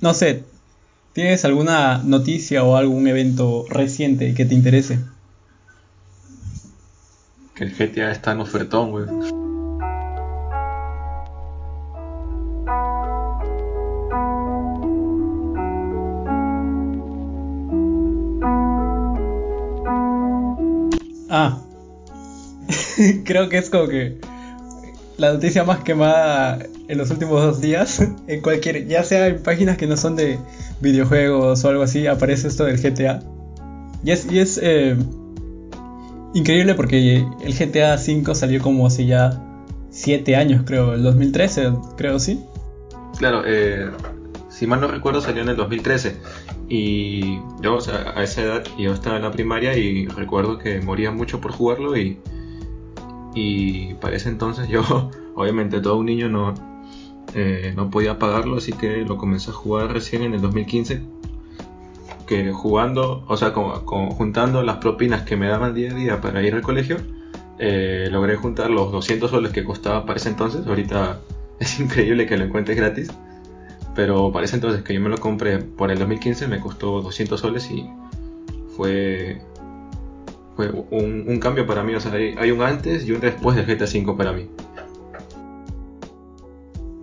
no sé, ¿tienes alguna noticia o algún evento reciente que te interese? Que el GTA está en ofertón, güey. Ah, creo que es como que la noticia más quemada en los últimos dos días, en cualquier, ya sea en páginas que no son de videojuegos o algo así, aparece esto del GTA. Y es, eh, increíble porque el GTA V salió como hace ya 7 años, creo, el 2013, creo, sí. Claro, eh, si mal no recuerdo salió en el 2013 y yo a esa edad yo estaba en la primaria y recuerdo que moría mucho por jugarlo y y para ese entonces yo, obviamente todo un niño no, eh, no podía pagarlo, así que lo comencé a jugar recién en el 2015. Que jugando, o sea, juntando las propinas que me daban día a día para ir al colegio, eh, logré juntar los 200 soles que costaba para ese entonces. Ahorita es increíble que lo encuentres gratis, pero para ese entonces que yo me lo compré por el 2015 me costó 200 soles y fue un, cambio para mí. O sea, hay, un antes y un después del GTA V para mí.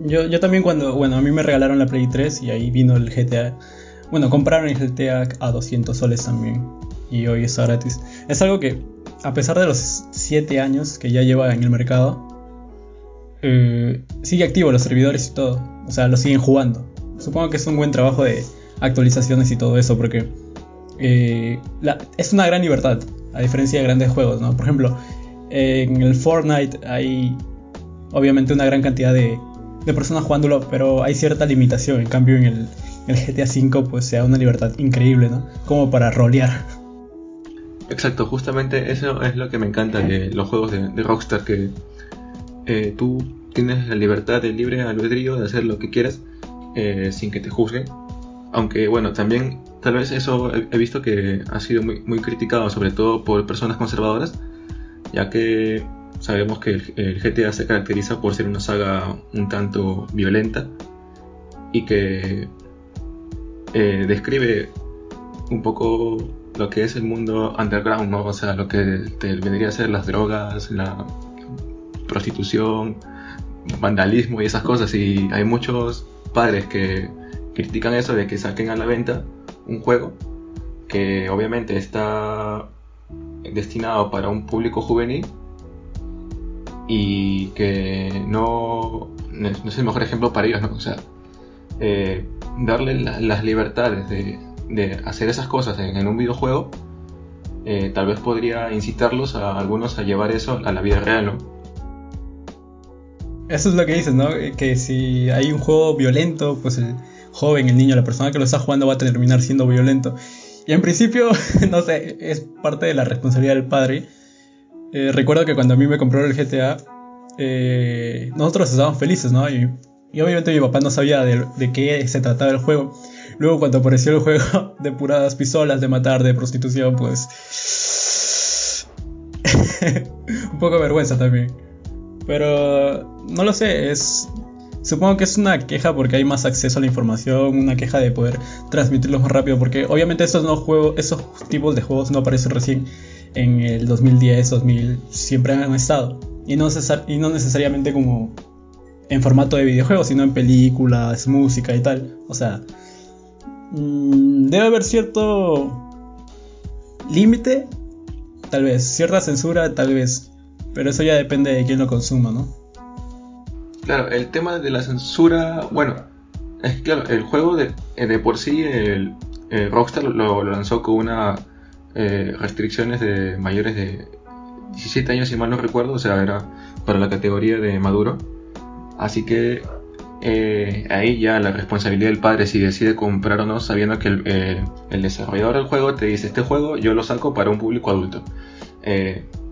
Yo, yo también cuando, bueno, a mí me regalaron la Play 3 y ahí vino el GTA. Bueno, compraron el GTA a 200 soles también. Y hoy está gratis. Es algo que, a pesar de los 7 años que ya lleva en el mercado, eh, sigue activo los servidores y todo. O sea, lo siguen jugando. Supongo que es un buen trabajo de actualizaciones y todo eso, porque eh, es una gran libertad a diferencia de grandes juegos, ¿no? Por ejemplo, en el Fortnite hay obviamente una gran cantidad de, personas jugándolo, pero hay cierta limitación. En cambio, en el, GTA V, pues se da una libertad increíble, ¿no? Como para rolear. Exacto, justamente eso es lo que me encanta de los juegos de, Rockstar, que eh, tú tienes la libertad de libre albedrío de hacer lo que quieras eh, sin que te juzguen. Aunque bueno, también tal vez eso he visto que ha sido muy, criticado, sobre todo por personas conservadoras, ya que sabemos que el, GTA se caracteriza por ser una saga un tanto violenta y que eh, describe un poco lo que es el mundo underground. O sea, lo que te vendría a ser las drogas, la prostitución, vandalismo y esas cosas. Y hay muchos padres que critican eso de que saquen a la venta un juego que obviamente está destinado para un público juvenil y que no, no es el mejor ejemplo para ellos, ¿no? O sea, eh, darle las libertades de, hacer esas cosas en, un videojuego, eh, tal vez podría incitarlos a algunos a llevar eso a la vida real, ¿no? Eso es lo que dices, ¿no? Que si hay un juego violento, pues joven, el niño, la persona que lo está jugando va a terminar siendo violento. Y en principio, no sé, es parte de la responsabilidad del padre. Eh, recuerdo que cuando a mí me compró el GTA, eh, nosotros estábamos felices, ¿no? Y, obviamente mi papá no sabía de, qué se trataba el juego. Luego cuando apareció el juego de puradas pistolas, de matar, de prostitución, pues... un poco de vergüenza también. Pero no lo sé, es Supongo que es una queja porque hay más acceso a la información, una queja de poder transmitirlo más rápido, porque obviamente estos, no esos tipos de juegos no aparecen recién en el 2010, 2000, siempre han estado. Y no, necesariamente como en formato de videojuegos, sino en películas, música y tal. O sea, mm, debe haber cierto límite, tal vez, cierta censura, tal vez, pero eso ya depende de quién lo consuma, ¿no? Claro, el tema de la censura, bueno, es claro, el juego de, eh, de por sí, el, Rockstar lo, lanzó con una eh, restricciones de mayores de 17 años, si mal no recuerdo, o sea, era para la categoría de maduro. Así que eh, ahí ya la responsabilidad del padre si decide comprar o no, sabiendo que el, desarrollador del juego te dice, este juego yo lo saco para un público adulto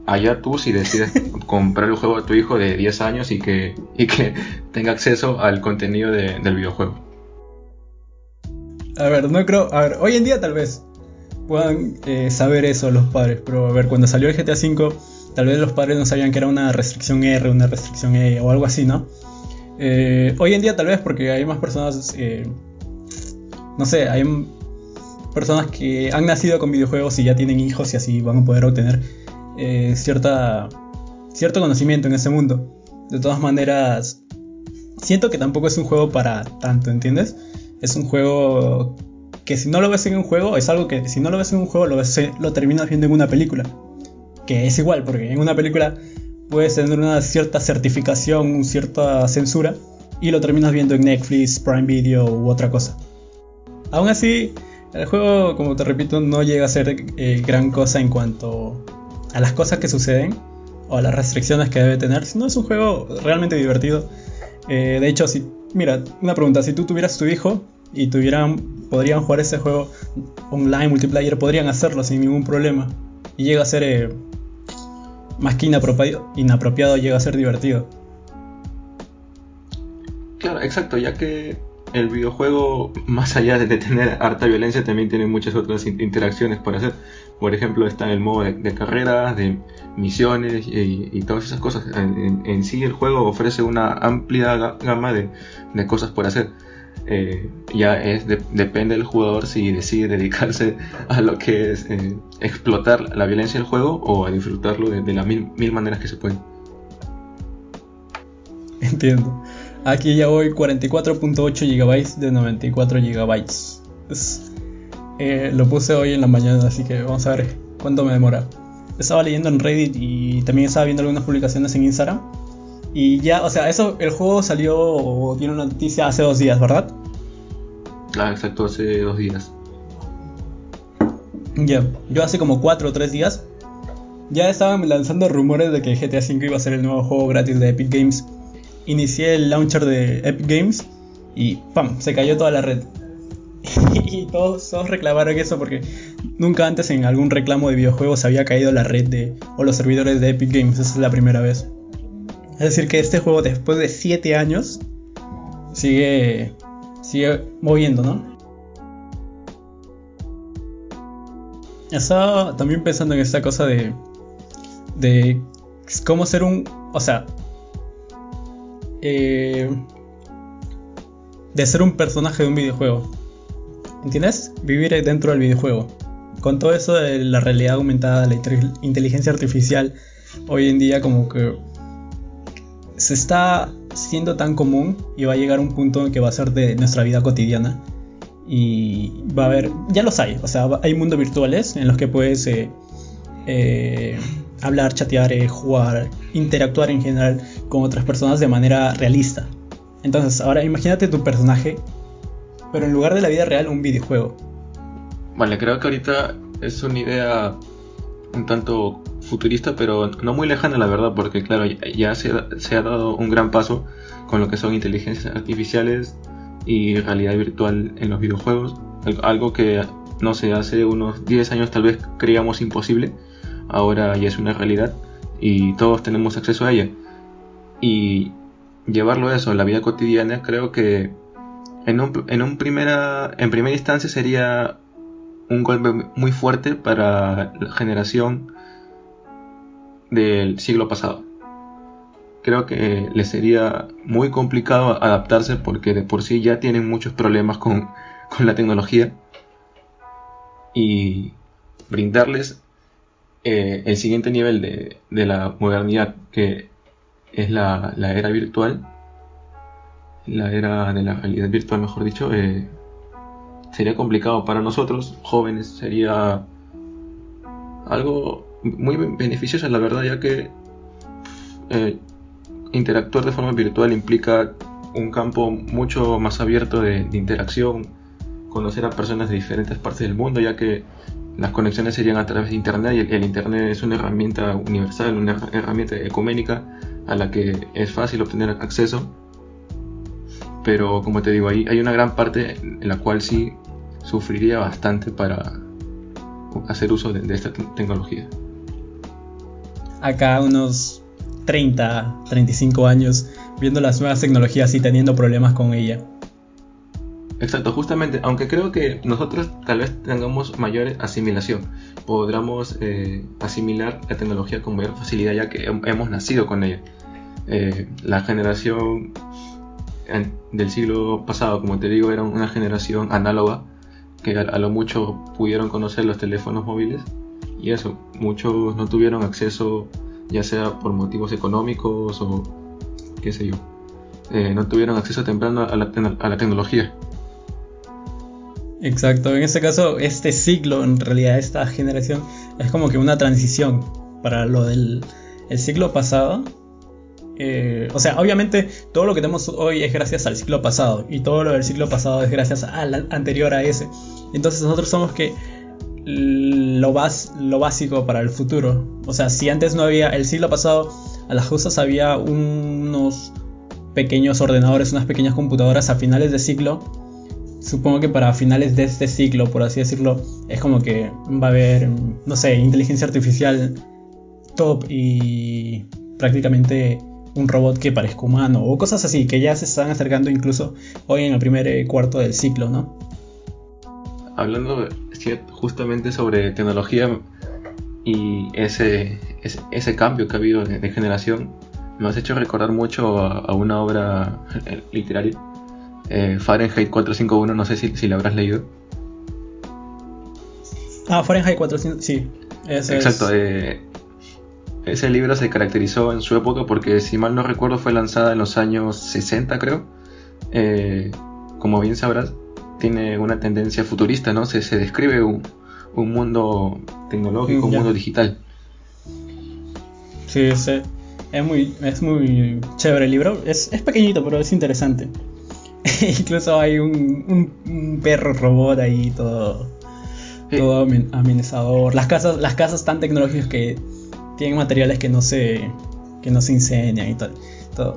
allá tú si decides comprar el juego a tu hijo de 10 años y que, que tenga acceso al contenido del videojuego. A ver, no creo. A ver, hoy en día tal vez puedan eh, saber eso los padres, pero a ver, cuando salió el GTA V, tal vez los padres no sabían que era una restricción R, una restricción E o algo así, ¿no? Eh, hoy en día tal vez porque hay más personas eh, no sé, hay personas que han nacido con videojuegos y ya tienen hijos y así van a poder obtener eh, cierta, cierto conocimiento en ese mundo. De todas maneras, siento que tampoco es un juego para tanto, ¿entiendes? Es un juego que si no lo ves en un juego, es algo que si no lo ves en un juego, lo, lo terminas viendo en una película. Que es igual, porque en una película puedes tener una cierta certificación, cierta censura, y lo terminas viendo en Netflix, Prime Video u otra cosa. Aún así, el juego, como te repito, no llega a ser eh, gran cosa en cuanto a las cosas que suceden o a las restricciones que debe tener, sino es un juego realmente divertido. Eh, de hecho, si, mira, una pregunta, si tú tuvieras tu hijo y tuvieran, podrían jugar ese juego online, multiplayer, podrían hacerlo sin ningún problema. Y llega a ser, eh, más que inapropiado, inapropiado, llega a ser divertido. Claro, exacto, ya que el videojuego, más allá de tener harta violencia, también tiene muchas otras interacciones por hacer. Por ejemplo, está el modo de, carreras, de misiones y, todas esas cosas. En, sí, el juego ofrece una amplia gama de, cosas por hacer. Eh, ya es depende del jugador si decide dedicarse a lo que es eh, explotar la violencia del juego o a disfrutarlo de, las mil, maneras que se pueden. Entiendo. Aquí ya voy 44.8 GB de 94 GB. Eh, lo puse hoy en la mañana, así que vamos a ver cuánto me demora. Estaba leyendo en Reddit y también estaba viendo algunas publicaciones en Instagram. Y ya, o sea, eso, el juego salió o tiene una noticia hace dos días, ¿verdad? Ah, exacto, hace dos días. Ya, yo hace como cuatro o tres días ya estaban lanzando rumores de que GTA V iba a ser el nuevo juego gratis de Epic Games inicié el launcher de Epic Games y ¡pam! Se cayó toda la red. y todos, todos, reclamaron eso porque nunca antes en algún reclamo de videojuegos había caído la red de, o los servidores de Epic Games. Esa es la primera vez. Es decir, que este juego después de 7 años sigue, sigue moviendo, ¿no? Estaba también pensando en esta cosa de, de cómo ser un... O sea, eh, de ser un personaje de un videojuego. ¿Entiendes? Vivir dentro del videojuego. Con todo eso de la realidad aumentada, la inteligencia artificial, hoy en día como que se está siendo tan común y va a llegar un punto en que va a ser de nuestra vida cotidiana. Y va a haber, ya los hay, o sea, hay mundos virtuales en los que puedes eh, eh, hablar, chatear, eh, jugar, interactuar en general con otras personas de manera realista. Entonces, ahora imagínate tu personaje, pero en lugar de la vida real, un videojuego. Vale, creo que ahorita es una idea un tanto futurista, pero no muy lejana, la verdad, porque claro, ya se, ha dado un gran paso con lo que son inteligencias artificiales y realidad virtual en los videojuegos. Algo que, no sé, hace unos 10 años tal vez creíamos imposible ahora ya es una realidad y todos tenemos acceso a ella. Y llevarlo eso a la vida cotidiana creo que en, un, en, primera, en primera instancia sería un golpe muy fuerte para la generación del siglo pasado. Creo que les sería muy complicado adaptarse porque de por sí ya tienen muchos problemas con, con la tecnología y brindarles eh, el siguiente nivel de, la modernidad, que es la, era virtual, la era de la realidad virtual, mejor dicho, eh, sería complicado para nosotros, jóvenes, sería algo muy beneficioso, la verdad, ya que eh, interactuar de forma virtual implica un campo mucho más abierto de interacción, conocer a personas de diferentes partes del mundo, ya que las conexiones serían a través de Internet y el, Internet es una herramienta universal, una herramienta ecuménica a la que es fácil obtener acceso. Pero como te digo, ahí hay una gran parte en la cual sí sufriría bastante para hacer uso de, de esta tecnología. Acá unos 30, 35 años viendo las nuevas tecnologías y teniendo problemas con ella. Exacto, justamente, aunque creo que nosotros tal vez tengamos mayor asimilación, podamos eh, asimilar la tecnología con mayor facilidad ya que hemos nacido con ella. Eh, la generación del siglo pasado, como te digo, era una generación análoga que a, lo mucho pudieron conocer los teléfonos móviles y eso, muchos no tuvieron acceso ya sea por motivos económicos o qué sé yo, eh, no tuvieron acceso temprano a la, a la tecnología. Exacto, en este caso, este ciclo, en realidad, esta generación, es como que una transición para lo del el siglo pasado. Eh, o sea, obviamente todo lo que tenemos hoy es gracias al ciclo pasado y todo lo del ciclo pasado es gracias al anterior a ese. Entonces nosotros somos que lo, lo básico para el futuro. O sea, si antes no había el siglo pasado, a las justas había unos pequeños ordenadores, unas pequeñas computadoras a finales de siglo supongo que para finales de este ciclo, por así decirlo, es como que va a haber, no sé, inteligencia artificial top y prácticamente un robot que parezca humano o cosas así que ya se están acercando incluso hoy en el primer eh, cuarto del ciclo, ¿no? Hablando justamente sobre tecnología y ese, ese, cambio que ha habido de, generación, me has hecho recordar mucho a una obra eh, literaria eh, Fahrenheit 451, no sé si, si la habrás leído. Ah, Fahrenheit 451, sí. Exacto. Eh, ese libro se caracterizó en su época porque, si mal no recuerdo, fue lanzada en los años 60, creo. Eh, como bien sabrás, tiene una tendencia futurista, ¿no? Se, se describe un, un, mundo tecnológico, un mundo digital. Sí, sí. Es muy, es muy chévere el libro. Es, es pequeñito, pero es interesante. Incluso hay un, perro robot ahí todo, todo amenazador. Las casas, las casas tan tecnológicas que tienen materiales que no se, que no se incendian y tal.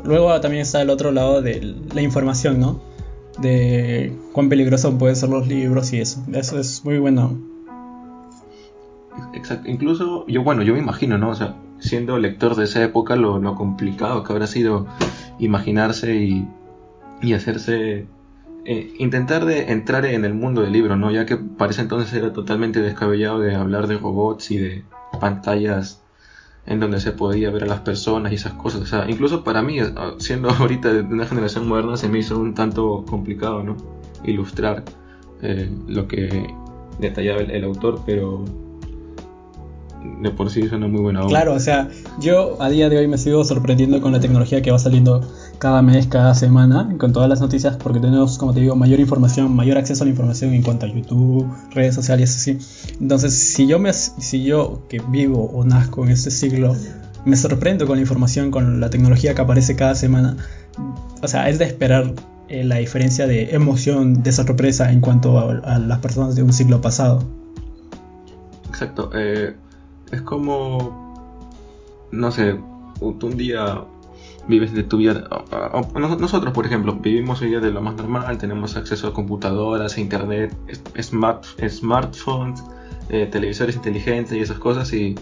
Luego también está el otro lado de la información, ¿no? De cuán peligrosos pueden ser los libros y eso. Eso es muy bueno. Exacto. Incluso yo, bueno, yo me imagino, ¿no? O sea, siendo lector de esa época, lo, lo complicado que habrá sido imaginarse y y hacerse eh, intentar de entrar en el mundo del libro, ¿no? Ya que parece entonces era totalmente descabellado de hablar de robots y de pantallas en donde se podía ver a las personas y esas cosas. O sea, incluso para mí, eh, siendo ahorita de una generación moderna, se me hizo un tanto complicado, ¿no? Ilustrar eh, lo que detallaba el, autor, pero de por sí es una muy buena obra. Claro, o sea, yo a día de hoy me sigo sorprendiendo con la tecnología que va saliendo cada mes, cada semana, con todas las noticias, porque tenemos, como te digo, mayor información, mayor acceso a la información en cuanto a YouTube, redes sociales, así. Entonces, si yo, me, si yo que vivo o nazco en este siglo, me sorprendo con la información, con la tecnología que aparece cada semana, o sea, es de esperar eh, la diferencia de emoción, de sorpresa en cuanto a, las personas de un siglo pasado. Exacto. Eh, es como, no sé, un día vives de tu vida. Nosotros, por ejemplo, vivimos hoy día de lo más normal, tenemos acceso a computadoras, a internet, smart, smartphones, eh, televisores inteligentes y esas cosas, y,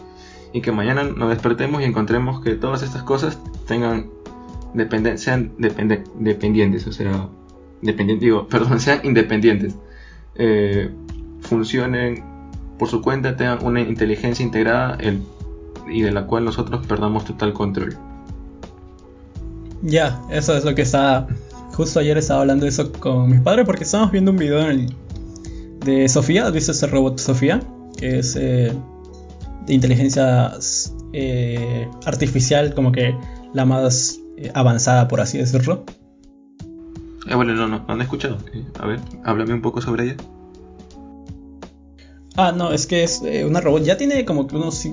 y, que mañana nos despertemos y encontremos que todas estas cosas tengan dependen, sean dependientes, o sea, dependientes, digo, perdón, sean independientes, eh, funcionen por su cuenta, tengan una inteligencia integrada el, y de la cual nosotros perdamos total control. Ya, eso es lo que estaba. Justo ayer estaba hablando de eso con mis padres porque estábamos viendo un video de Sofía. ¿Has visto ese robot Sofía? Que es eh, de inteligencia eh, artificial, como que la más eh, avanzada, por así decirlo. bueno, no, no, no han escuchado. a ver, háblame un poco sobre ella. Ah, no, es que es una robot. Ya tiene como que unos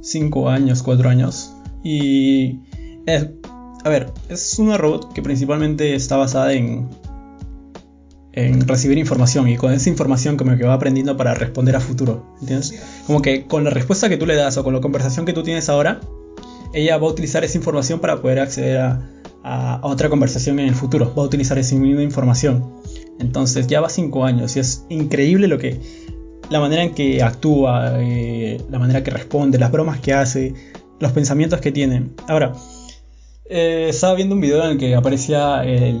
5 años, 4 años. Y es a ver, es una robot que principalmente está basada en, recibir información y con esa información como que va aprendiendo para responder a futuro, ¿entiendes? Como que con la respuesta que tú le das o con la conversación que tú tienes ahora, ella va a utilizar esa información para poder acceder a, otra conversación en el futuro, va a utilizar esa misma información. Entonces ya va cinco años y es increíble lo que la manera en que actúa, eh, la manera que responde, las bromas que hace, los pensamientos que tiene. Ahora, eh, estaba viendo un video en el que aparecía el,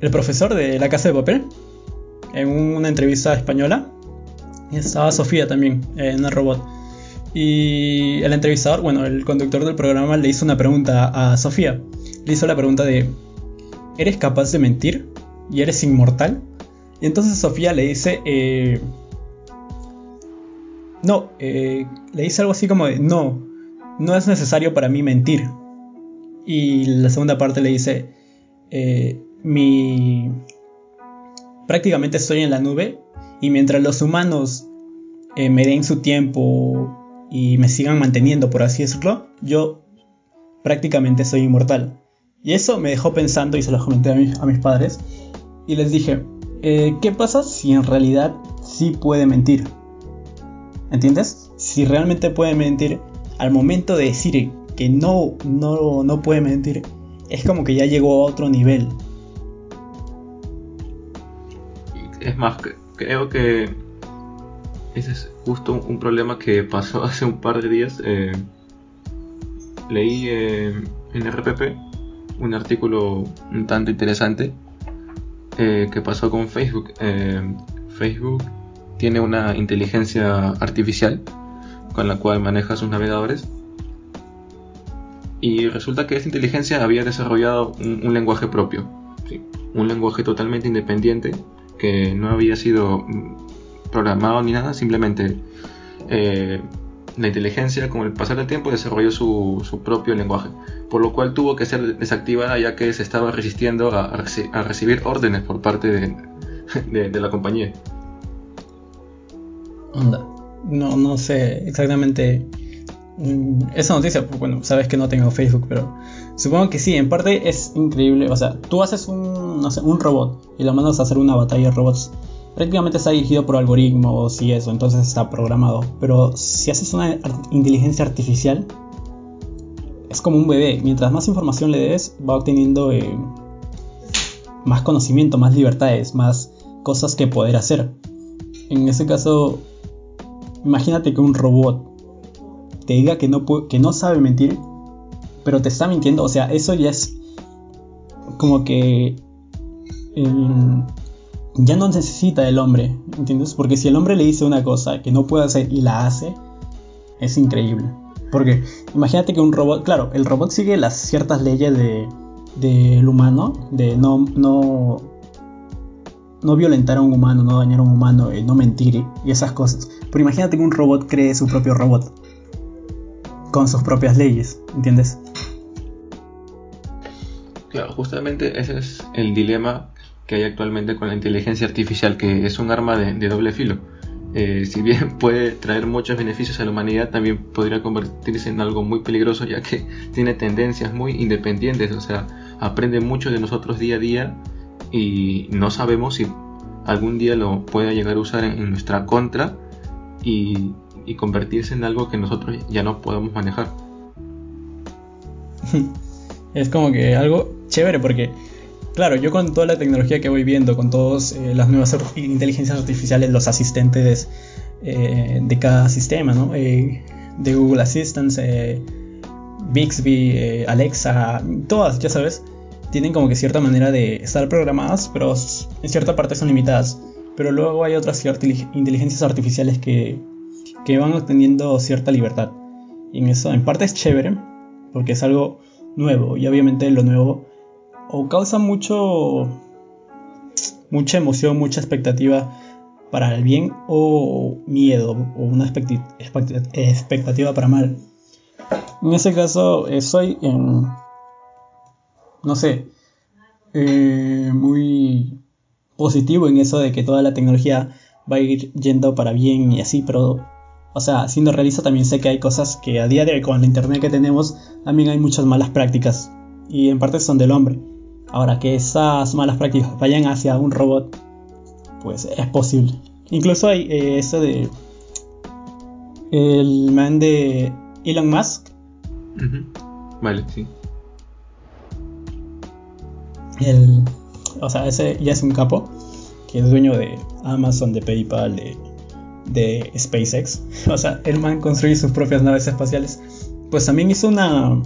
el profesor de La Casa de Papel en una entrevista española. Y estaba Sofía también, en el robot. Y el entrevistador, bueno, el conductor del programa le hizo una pregunta a Sofía. Le hizo la pregunta de, ¿eres capaz de mentir? ¿Y eres inmortal? Y entonces Sofía le dice, eh, no, eh, le dice algo así como de, no, no es necesario para mí mentir. Y la segunda parte le dice, eh, mi... prácticamente estoy en la nube y mientras los humanos eh, me den su tiempo y me sigan manteniendo, por así decirlo, yo prácticamente soy inmortal. Y eso me dejó pensando y se lo comenté a, mis padres. Y les dije, eh, ¿qué pasa si en realidad sí puede mentir? ¿Entiendes? Si realmente puede mentir, al momento de decir que no, no, no puede mentir, es como que ya llegó a otro nivel. Es más, creo que ese es justo un problema que pasó hace un par de días. Eh, leí eh, en RPP un artículo un tanto interesante eh, que pasó con Facebook. Facebook tiene una inteligencia artificial con la cual maneja sus navegadores. Y resulta que esta inteligencia había desarrollado un, lenguaje propio, un lenguaje totalmente independiente que no había sido programado ni nada, simplemente eh, la inteligencia con el pasar del tiempo desarrolló su, propio lenguaje, por lo cual tuvo que ser desactivada ya que se estaba resistiendo a, recibir órdenes por parte de la compañía. No, no sé exactamente esa noticia, bueno, sabes que no tengo Facebook, pero supongo que sí, en parte es increíble. O sea, tú haces un, no sé, un robot y lo mandas a hacer una batalla de robots. Prácticamente está dirigido por algoritmos y eso, entonces está programado. Pero si haces una inteligencia artificial, es como un bebé. Mientras más información le des, va obteniendo eh, más conocimiento, más libertades, más cosas que poder hacer. En ese caso, Imagínate que un robot te diga que no, sabe mentir, pero te está mintiendo. O sea, eso ya es como que ya no necesita del hombre, ¿entiendes? Del si el hombre le dice una cosa que no puede hacer y la hace, es increíble. Porque imagínate que un robot, claro, el robot sigue las ciertas leyes del de, humano, de no, no, no violentar a un humano, no dañar a un humano, eh, no mentir y esas cosas. Pero imagínate que un robot cree su propio robot. Con sus propias leyes, ¿entiendes? Claro, justamente ese es el dilema que hay actualmente con la inteligencia artificial, que es un arma de, doble filo. Eh, si bien puede traer muchos beneficios a la humanidad, también podría convertirse en algo muy peligroso, ya que tiene tendencias muy independientes, o sea, aprende mucho de nosotros día a día y no sabemos si algún día lo pueda llegar a usar en nuestra contra y, convertirse en algo que nosotros ya no podemos manejar. es como que algo chévere porque, claro, yo con toda la tecnología que voy viendo, con todas eh, las nuevas inteligencias artificiales, los asistentes eh, de cada sistema, ¿no? Eh, de Google Assistant, Bixby, Alexa, todas, ya sabes, tienen como que cierta manera de estar programadas, pero en cierta parte son limitadas. Pero luego hay otras inteligencias artificiales que, que van obteniendo cierta libertad. Y en eso, en parte es chévere, porque es algo nuevo. Y obviamente lo nuevo o causa mucho mucha emoción, mucha expectativa para el bien o miedo o una expectativa para mal. En ese caso soy no sé, eh, muy positivo en eso de que toda la tecnología va a ir yendo para bien y así, pero, o sea, siendo realista también sé que hay cosas que a día de hoy con la internet que tenemos también hay muchas malas prácticas y en parte son del hombre. Ahora que esas malas prácticas vayan hacia un robot, pues es posible. Incluso hay eh, eso de el man de Elon Musk. Vale, sí. El, o sea, ese ya es un capo, que es dueño de Amazon, de PayPal, de, SpaceX. O sea, el man construye sus propias naves espaciales. Pues también hizo una.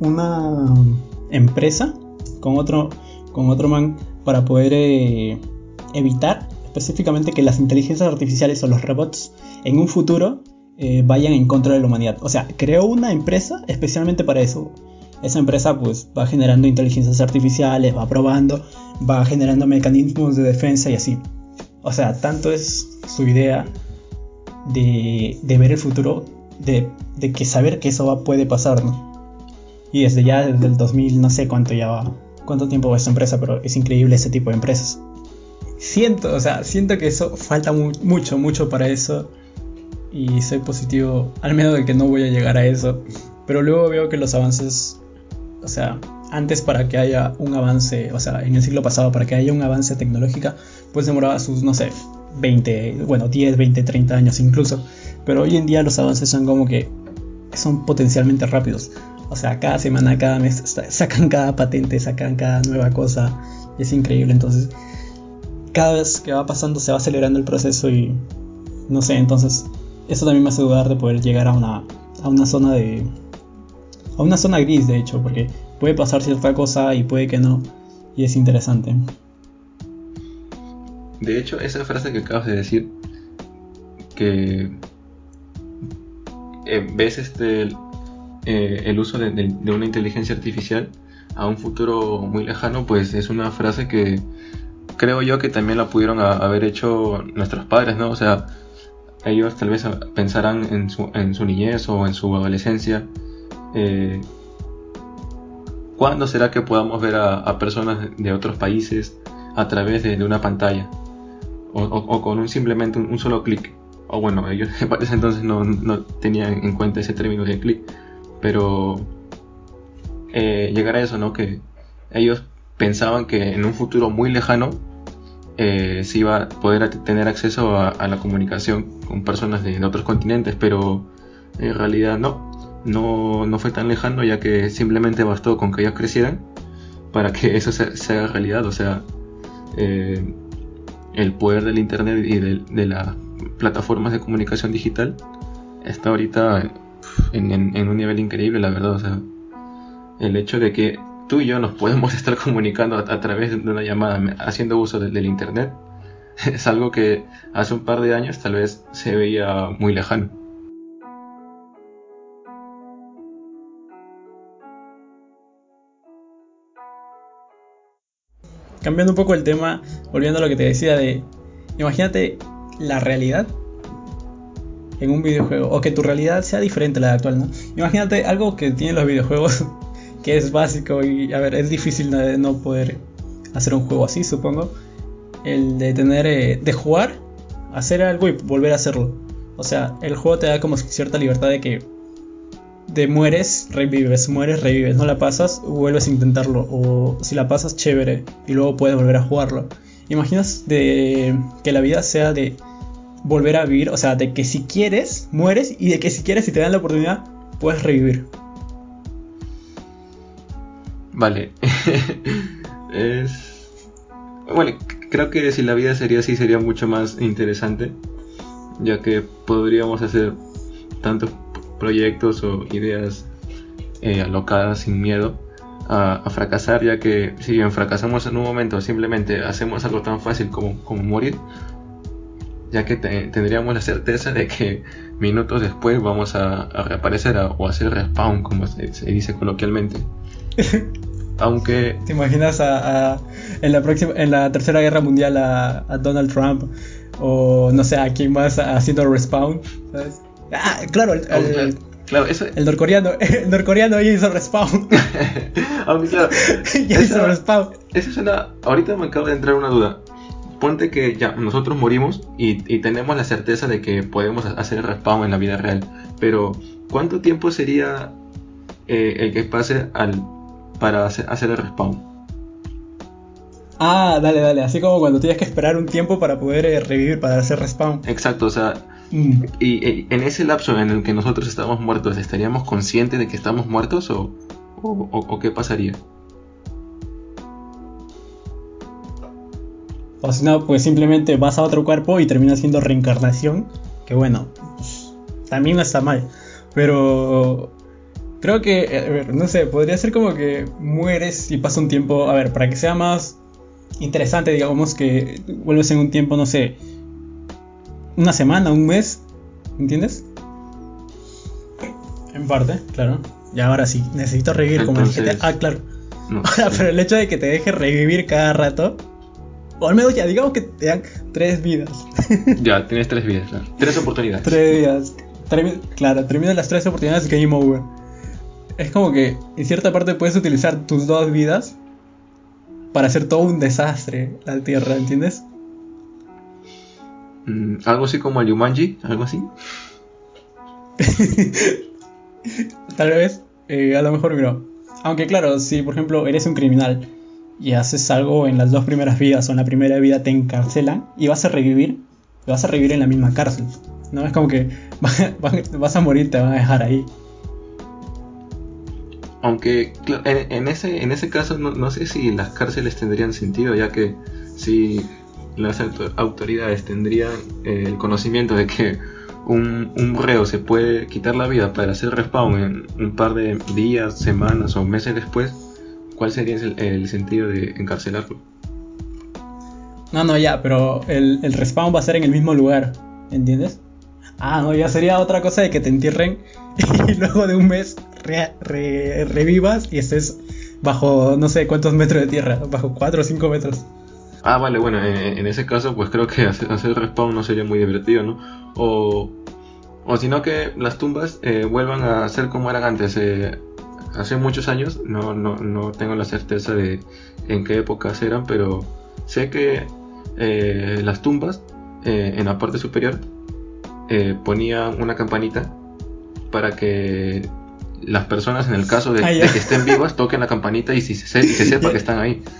Una empresa con otro, con otro man para poder eh, evitar específicamente que las inteligencias artificiales o los robots en un futuro eh, vayan en contra de la humanidad. O sea, creó una empresa especialmente para eso esa empresa pues va generando inteligencias artificiales, va probando, va generando mecanismos de defensa y así. O sea, tanto es su idea de, ver el futuro, de, que saber que eso va, puede pasar, ¿no? Y desde ya, desde el 2000, no sé cuánto ya va, cuánto tiempo va esta empresa, pero es increíble ese tipo de empresas. Siento, o sea, siento que eso falta mucho, mucho para eso. Y soy positivo, al menos de que no voy a llegar a eso. Pero luego veo que los avances, o sea, antes para que haya un avance, o sea, en el siglo pasado, para que haya un avance tecnológico, pues demoraba sus, no sé, 20, bueno, 10, 20, 30 años incluso. Pero hoy en día los avances son como que son potencialmente rápidos. O sea, cada semana, cada mes sacan cada patente, sacan cada nueva cosa. Es increíble. Entonces, cada vez que va pasando se va acelerando el proceso y no sé, entonces eso también me hace dudar de poder llegar a una, a una zona de... a una zona gris, de hecho, porque puede pasar cierta cosa y puede que no. Y es interesante. De hecho, esa frase que acabas de decir, que eh, ves este eh, el uso de, una inteligencia artificial a un futuro muy lejano, pues es una frase que creo yo que también la pudieron haber hecho nuestros padres, ¿no? O sea, ellos tal vez pensarán en su, en su niñez o en su adolescencia. Eh, ¿Cuándo será que podamos ver a, personas de otros países a través de una pantalla? o, con un simplemente un, solo clic. O bueno, ellos para ese entonces no, tenían en cuenta ese término de clic, pero eh, llegar a eso, ¿no? Que ellos pensaban que en un futuro muy lejano eh, se iba a poder tener acceso a, la comunicación con personas de, otros continentes, pero en realidad no, no, no fue tan lejano ya que simplemente bastó con que ellos crecieran para que eso se, haga realidad, o sea, eh, el poder del Internet y de, las plataformas de comunicación digital está ahorita en, un nivel increíble, la verdad. O sea, el hecho de que tú y yo nos podemos estar comunicando a, través de una llamada haciendo uso del Internet es algo que hace un par de años tal vez se veía muy lejano. Cambiando un poco el tema, volviendo a lo que te decía de, imagínate la realidad en un videojuego, o que tu realidad sea diferente a la actual, ¿no? Imagínate algo que tienen los videojuegos, que es básico y, a ver, es difícil no poder hacer un juego así, supongo. El de tener, eh, de jugar, hacer algo y volver a hacerlo. O sea, el juego te da como cierta libertad de que de mueres, revives, mueres, revives, no la pasas, vuelves a intentarlo, o si la pasas, chévere, y luego puedes volver a jugarlo. ¿Imaginas de que la vida sea de volver a vivir? O sea, de que si quieres, mueres, y de que si quieres, si te dan la oportunidad, puedes revivir. Vale. es... Bueno, creo que si la vida sería así, sería mucho más interesante, ya que podríamos hacer tanto proyectos o ideas eh, alocadas sin miedo a, fracasar, ya que si bien fracasamos en un momento, simplemente hacemos algo tan fácil como, como morir, ya que tendríamos la certeza de que minutos después vamos a, reaparecer o hacer respawn, como se, dice coloquialmente. Aunque. ¿Te imaginas a, en, la próxima, en la tercera guerra mundial a, Donald Trump? O no sé, a quién más haciendo respawn, ¿sabes? Ah, claro, el, claro, eso... el norcoreano, el norcoreano ya hizo respawn. Aunque claro, ya hizo respawn. Eso es una. Ahorita me acabo de entrar una duda. Ponte que ya nosotros morimos y, tenemos la certeza de que podemos hacer el respawn en la vida real. Pero, ¿cuánto tiempo sería eh, el que pase al para hacer el respawn? Ah, dale, dale. Así como cuando tienes que esperar un tiempo para poder eh, revivir, para hacer respawn. Exacto, o sea, Y, en ese lapso en el que nosotros estamos muertos, ¿estaríamos conscientes de que estamos muertos o, o, qué pasaría? O si no, pues simplemente vas a otro cuerpo y terminas siendo reencarnación. Que bueno, también no está mal. Pero creo que, eh, a ver, no sé, podría ser como que mueres y pasa un tiempo. A ver, para que sea más interesante, digamos que vuelves en un tiempo, no sé, una semana, un mes, ¿entiendes? En parte, claro. Y ahora sí, necesito revivir como el GTA. Ah, claro. No, Ahora, sí. pero el hecho de que te deje revivir cada rato, o al menos ya digamos que te dan tres vidas. Ya, tienes tres vidas, claro. Tres oportunidades. tres vidas. Termi- claro, terminan las tres oportunidades game over. Es como que en cierta parte puedes utilizar tus dos vidas para hacer todo un desastre la tierra, ¿entiendes? Mm, algo así como el Yumanji, algo así. Tal vez, eh, a lo mejor no. Aunque claro, si por ejemplo eres un criminal y haces algo en las dos primeras vidas o en la primera vida te encarcelan y vas a revivir, vas a revivir en la misma cárcel. No es como que vas a morir, te van a dejar ahí. Aunque en, en ese, en ese caso no, no sé si las cárceles tendrían sentido, ya que si las auto- autoridades tendrían eh, el conocimiento de que un, un reo se puede quitar la vida para hacer respawn en un par de días, semanas o meses después, ¿cuál sería el, sentido de encarcelarlo? No, no, ya, pero el, el respawn va a ser en el mismo lugar, ¿entiendes? Ah, no, ya sería otra cosa de que te entierren y luego de un mes re- re- revivas y estés bajo no sé cuántos metros de tierra, bajo 4 o 5 metros. Ah, vale, bueno, en, en ese caso pues creo que hacer, hacer respawn no sería muy divertido, ¿no? O, o sino que las tumbas eh, vuelvan a ser como eran antes. eh, hace muchos años, no, no, no tengo la certeza de en qué épocas eran, pero sé que eh, las tumbas eh, en la parte superior eh, ponían una campanita para que las personas en el caso de, Ah, de que estén vivas toquen la campanita y, si se sepa que están ahí.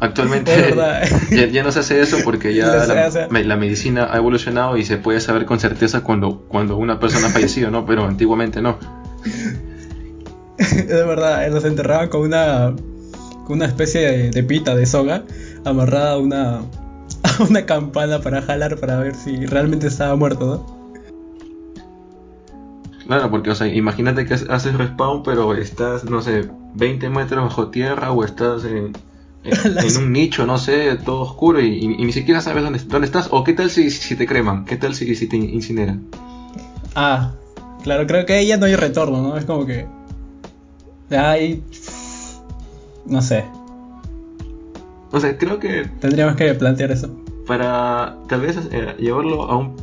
Actualmente ya, ya no se hace eso porque ya la, o sea. me- la medicina ha evolucionado y se puede saber con certeza cuando, cuando una persona ha fallecido, ¿no? Pero antiguamente no. es verdad, eh, los enterraban con una con una especie de, de pita de soga amarrada a una a una campana para jalar para ver si realmente estaba muerto, ¿no? Claro, porque, o sea, imagínate que haces respawn, pero estás, no sé, 20 metros bajo tierra o estás en, en, un nicho, no sé, todo oscuro y, y- y ni siquiera sabes dónde, dónde estás. O qué tal si, si te creman, qué tal si, si te incineran. Ah, claro, creo que ahí ya no hay retorno, ¿no? Es como que. Hay. No sé, O sea, creo que tendríamos que plantear eso. para tal vez eh, llevarlo a un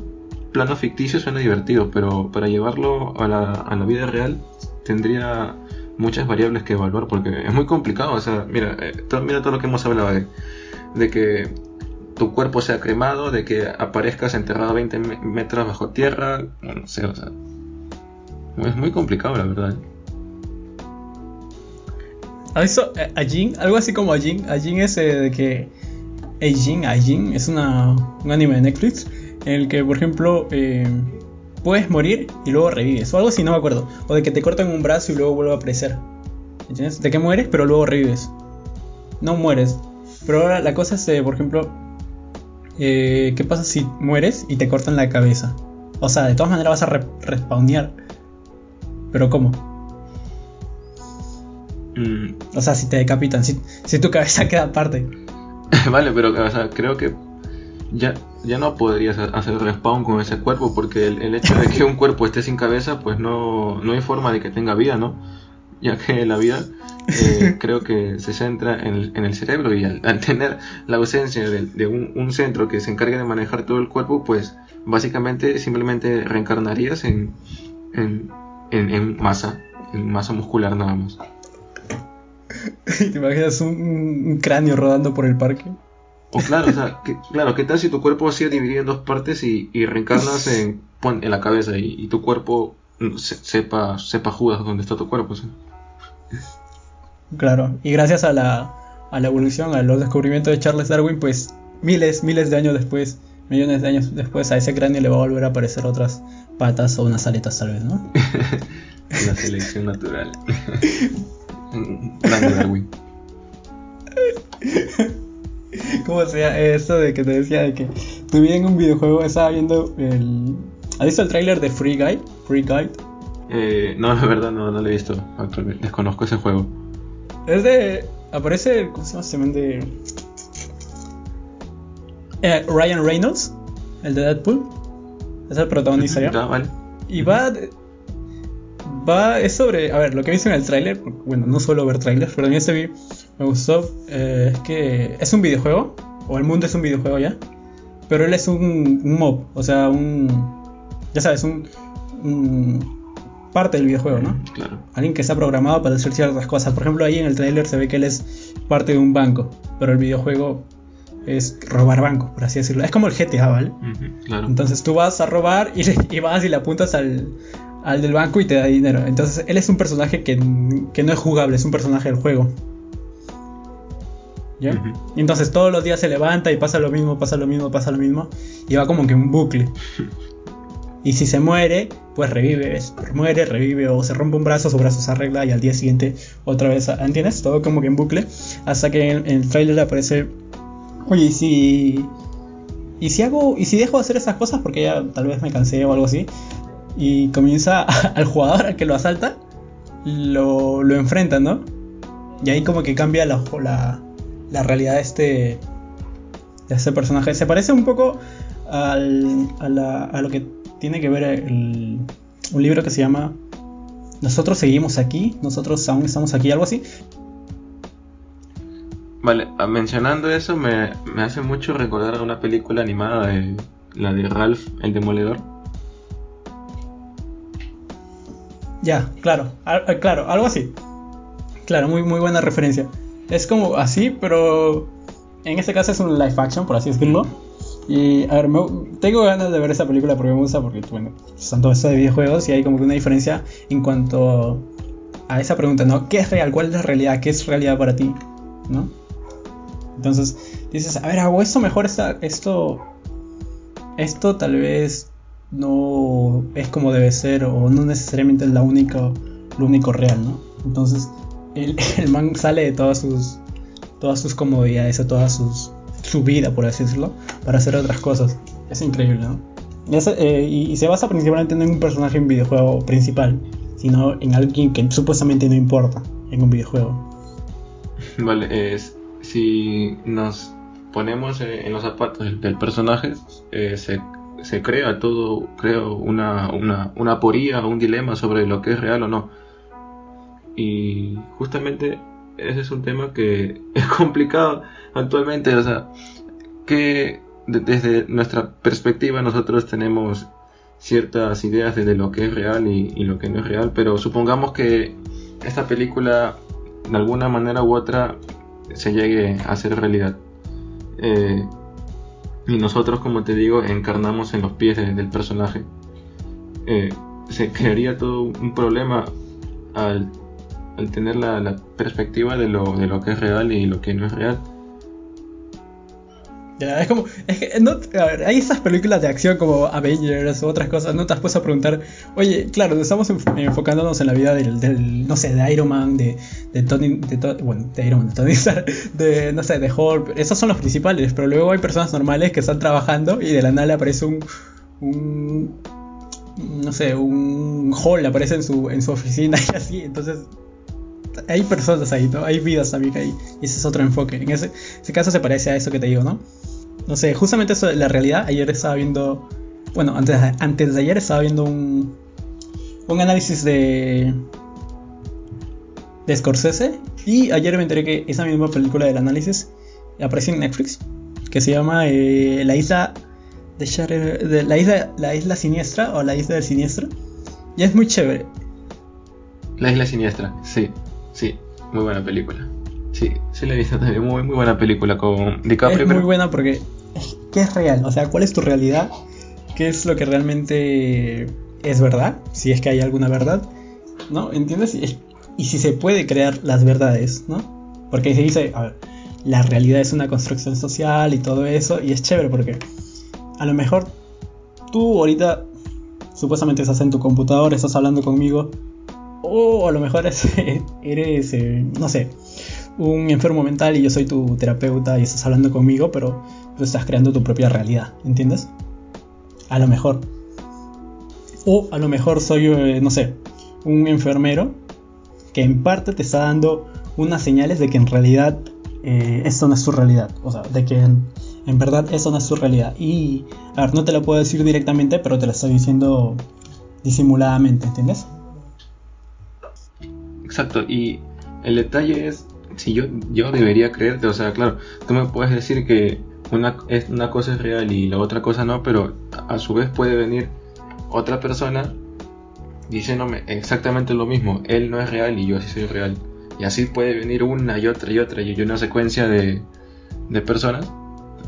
plano ficticio suena divertido, pero para llevarlo a la, a la vida real tendría muchas variables que evaluar porque es muy complicado. O sea, mira, eh, mira todo lo que hemos hablado de, que tu cuerpo sea cremado, de que aparezcas enterrado 20 me- metros bajo tierra, bueno, no sé, o sea, es muy complicado la verdad. ¿eh? ¿Has visto eh, Ajin? Algo así como Ajin. Ajin es eh, de que. Ajin, Ajin es una, un anime de Netflix en el que, por ejemplo, puedes morir y luego revives. O algo así, no me acuerdo. O de que te cortan un brazo y luego vuelve a aparecer. ¿Entiendes? De que mueres, pero luego revives. No mueres. Pero ahora la cosa es, eh, por ejemplo, eh, ¿qué pasa si mueres y te cortan la cabeza? O sea, de todas maneras vas a re- respawnear. Pero ¿cómo? Mm, O sea, si te decapitan, si, si tu cabeza queda aparte. vale, pero o sea, creo que ya, ya no podrías ha- hacer respawn con ese cuerpo porque el, el hecho de que un cuerpo esté sin cabeza, pues no, no hay forma de que tenga vida, ¿no? Ya que la vida eh, creo que se centra en el, en el cerebro y al, al tener la ausencia de, de un, un centro que se encargue de manejar todo el cuerpo, pues básicamente simplemente reencarnarías en, en, en, en masa, en masa muscular nada más. ¿Te imaginas un, un cráneo rodando por el parque? O claro, o sea, que, claro, ¿qué tal si tu cuerpo sigue dividido en dos partes y, y reencarnas en, la cabeza y, y tu cuerpo mm, se- sepa, sepa Judas dónde está tu cuerpo? ¿sí? Claro, y gracias a la, a la evolución, a los descubrimientos de Charles Darwin, pues miles, miles de años después, millones de años después, a ese cráneo le va a volver a aparecer otras patas o unas aletas tal vez, ¿no? La selección natural. Grande Darwin. ¿Cómo sea esto de que te decía de que tu vida en un videojuego estaba viendo el... ¿Has visto el tráiler de Free Guy? Free Guide. Eh, no, la verdad no, no lo he visto actualmente. Desconozco ese juego. Es de... Aparece... ¿Cómo se llama este man de...? Eh, Ryan Reynolds, el de Deadpool. Es el protagonista, ¿ya? Vale. Y va Va, es sobre, a ver, lo que viste en el tráiler, bueno, no suelo ver trailers, pero en este vi, me gustó, eh, es que es un videojuego, o el mundo es un videojuego ya, pero él es un, mob, o sea, un, ya sabes, un, parte del videojuego, ¿no? Claro. Alguien que está programado para hacer ciertas cosas. Por ejemplo, ahí en el tráiler se ve que él es parte de un banco, pero el videojuego es robar banco, por así decirlo. Es como el GTA, ¿vale? claro. Entonces tú vas a robar y, y vas y le apuntas al, al del banco y te da dinero. Entonces él es un personaje que, no es jugable, es un personaje del juego. ¿Ya? Y entonces todos los días se levanta y pasa lo mismo, pasa lo mismo, pasa lo mismo. Y va como que un bucle. Y si se muere, pues revive, muere, revive o se rompe un brazo, su brazo se arregla y al día siguiente otra vez, ¿entiendes? Todo como que en bucle. Hasta que en, el trailer aparece, oye, ¿y si... Y si hago, y si dejo de hacer esas cosas porque ya tal vez me cansé o algo así, y comienza al jugador al que lo asalta, lo, lo enfrenta, ¿no? Y ahí como que cambia la, la, realidad de este, de este personaje. Se parece un poco al, a, a, lo que tiene que ver el, un libro que se llama Nosotros seguimos aquí, nosotros aún estamos aquí, algo así. Vale, mencionando eso me, me hace mucho recordar a una película animada de la de Ralph el Demoledor Ya, claro, claro, algo así. Claro, muy, muy buena referencia. Es como así, pero en este caso es un live action, por así decirlo. Y a ver, tengo ganas de ver esa película porque me gusta, porque bueno, son todo esto de videojuegos y hay como que una diferencia en cuanto a esa pregunta, ¿no? ¿Qué es real? ¿Cuál es la realidad? ¿Qué es realidad para ti? ¿No? Entonces dices, a ver, hago esto mejor, esta, esto, esto tal vez no es como debe ser o no necesariamente es la única, lo único real, ¿no? Entonces el, el man sale de todas sus, todas sus comodidades, de toda sus, su vida, por decirlo, para hacer otras cosas. Es increíble, ¿no? Eh, y, se basa principalmente no en un personaje en videojuego principal, sino en alguien que supuestamente no importa en un videojuego. Vale, si nos ponemos eh, en los zapatos del, personaje, eh, se se crea todo, creo, una, una, una aporía, un dilema sobre lo que es real o no. Y justamente ese es un tema que es complicado actualmente, o sea, que desde nuestra perspectiva nosotros tenemos ciertas ideas de lo que es real y, lo que no es real, pero supongamos que esta película de alguna manera u otra se llegue a ser realidad. Eh, y nosotros, como te digo, encarnamos en los pies del personaje. Eh, se crearía todo un problema al, tener la, perspectiva de lo, de lo que es real y lo que no es real. Es como, es que, no, ver, hay esas películas de acción como Avengers o otras cosas, no te has puesto a preguntar, oye, claro, estamos enfocándonos en la vida del, no sé, de Iron Man, de, de Tony, de bueno, de Iron Man, de Tony de, no sé, de Hulk, esos son los principales, pero luego hay personas normales que están trabajando y de la nada le aparece un, un no sé, un Hall aparece en su, en su oficina y así, entonces hay personas ahí, ¿no? Hay vidas también ahí. Y ese es otro enfoque. En ese, ese, caso se parece a eso que te digo, ¿no? No sé, justamente eso de la realidad. Ayer estaba viendo. Bueno, antes, antes de ayer estaba viendo un. Un análisis de. De Scorsese. Y ayer me enteré que esa misma película del análisis aparece en Netflix. Que se llama eh, La isla. De, de la isla la isla siniestra o la isla del siniestro y es muy chévere la isla siniestra sí Sí, muy buena película. Sí, sí la he visto también. Muy, muy buena película con DiCaprio. Es muy buena porque. ¿Qué es real? O sea, ¿cuál es tu realidad? ¿Qué es lo que realmente es verdad? Si es que hay alguna verdad. ¿No? ¿Entiendes? Y, y si se puede crear las verdades, ¿no? Porque se dice, a ver, la realidad es una construcción social y todo eso. Y es chévere porque a lo mejor tú ahorita supuestamente estás en tu computador, estás hablando conmigo o a lo mejor eres, eh, no sé, un enfermo mental y yo soy tu terapeuta y estás hablando conmigo, pero tú estás creando tu propia realidad, ¿entiendes? A lo mejor. O a lo mejor soy, eh, no sé, un enfermero que en parte te está dando unas señales de que en realidad eh, esto no es su realidad. O sea, de que en, en, verdad eso no es su realidad. Y, a ver, no te lo puedo decir directamente, pero te lo estoy diciendo disimuladamente, ¿entiendes? Exacto. Y el detalle es, si yo, yo debería creerte, o sea, claro, tú me puedes decir que una, una cosa es real y la otra cosa no, pero a su vez puede venir otra persona diciéndome exactamente lo mismo. Él no es real y yo sí soy real. Y así puede venir una y otra y otra y una secuencia de, de personas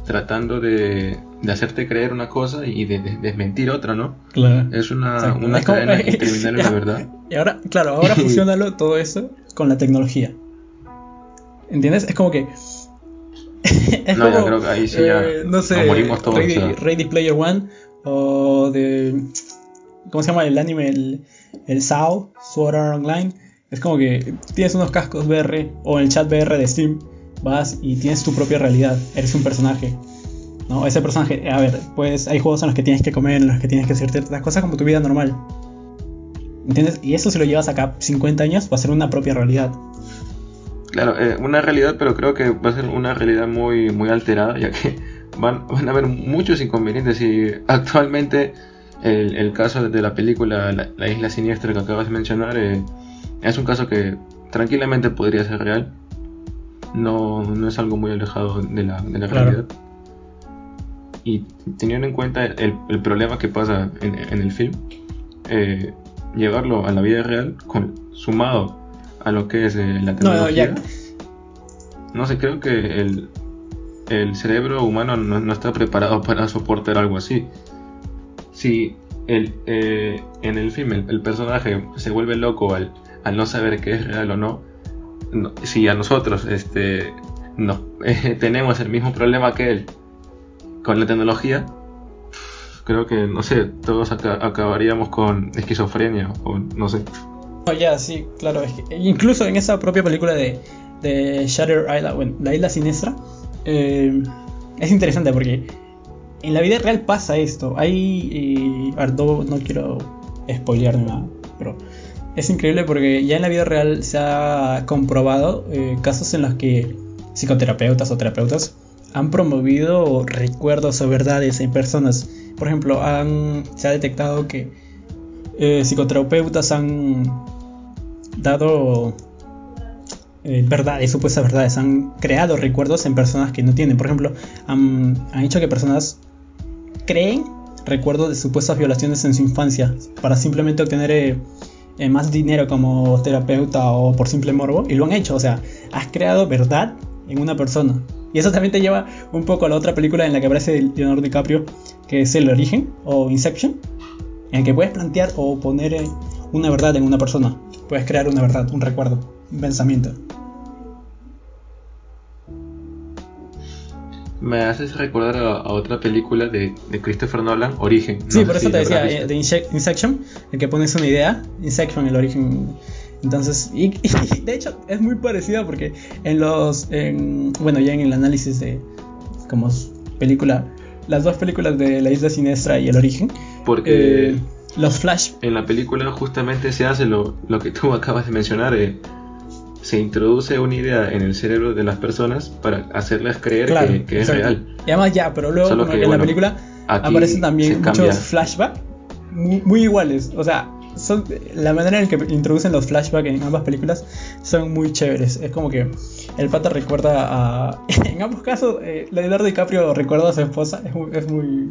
tratando de, de, hacerte creer una cosa y de, desmentir otra, ¿no? Claro. Es una, una cadena interminable, la verdad. Y ahora, claro, ahora fusionalo todo eso con la tecnología. ¿Entiendes? Es como que. es no, como, creo que ahí sí ya. Eh, no sé, morimos todos, Ready, Ready, Player One o de. ¿Cómo se llama el anime? El, el SAO, Sword Art Online. Es como que tienes unos cascos VR o el chat VR de Steam vas y tienes tu propia realidad, eres un personaje. ¿No? Ese personaje, a ver, pues hay juegos en los que tienes que comer, en los que tienes que hacer las cosas como tu vida normal. ¿Entiendes? Y eso si lo llevas acá 50 años va a ser una propia realidad. Claro, eh, una realidad, pero creo que va a ser una realidad muy, muy alterada, ya que van, van a haber muchos inconvenientes y actualmente el, el caso de la película la, Isla Siniestra que acabas de mencionar eh, es un caso que tranquilamente podría ser real no, no es algo muy alejado de la, de la realidad. Y teniendo en cuenta el, el problema que pasa en, en el film, eh, llevarlo a la vida real, con, sumado a lo que es eh, la tecnología, no, sé, creo que el, el cerebro humano no, no, está preparado para soportar algo así. Si el, eh, en el film el, el, personaje se vuelve loco al, al no saber qué es real o no, si a nosotros este, no, tenemos el mismo problema que él con la tecnología, creo que, no sé, todos acabaríamos con esquizofrenia o no sé. ya, sí, claro. incluso en esa propia película de, de Shutter Island, bueno, la isla siniestra, eh, es interesante porque en la vida real pasa esto. Hay, eh, no, no quiero spoilear nada, pero es increíble porque ya en la vida real se ha comprobado eh, casos en los que psicoterapeutas o terapeutas han promovido recuerdos o verdades en personas. Por ejemplo, han, se ha detectado que eh, psicoterapeutas han dado eh, verdades, supuestas verdades, han creado recuerdos en personas que no tienen. Por ejemplo, han, han hecho que personas creen recuerdos de supuestas violaciones en su infancia para simplemente obtener eh, más dinero como terapeuta o por simple morbo, y lo han hecho, o sea, has creado verdad en una persona. Y eso también te lleva un poco a la otra película en la que aparece Leonardo DiCaprio, que es El Origen o Inception, en el que puedes plantear o poner eh, una verdad en una persona. Puedes crear una verdad, un recuerdo, un pensamiento. me haces recordar a, otra película de, Christopher Nolan, Origen. sí, por eso te decía, eh, de Insection, el que pones una idea, Insection, el origen. Entonces, y, de hecho es muy parecida porque en los, bueno, ya en el análisis de como película, las dos películas de La Isla Siniestra y El Origen, porque eh, los flash. En la película justamente se hace lo, lo que tú acabas de mencionar. Eh, se introduce una idea en el cerebro de las personas para hacerles creer que, es real. Y además ya, pero luego en la película aparecen también muchos flashbacks muy, iguales. O sea, son, la manera en que introducen los flashbacks en ambas películas son muy chéveres. Es como que el pata recuerda a... en ambos casos, eh, Leonardo DiCaprio recuerda a su esposa. Es muy, es muy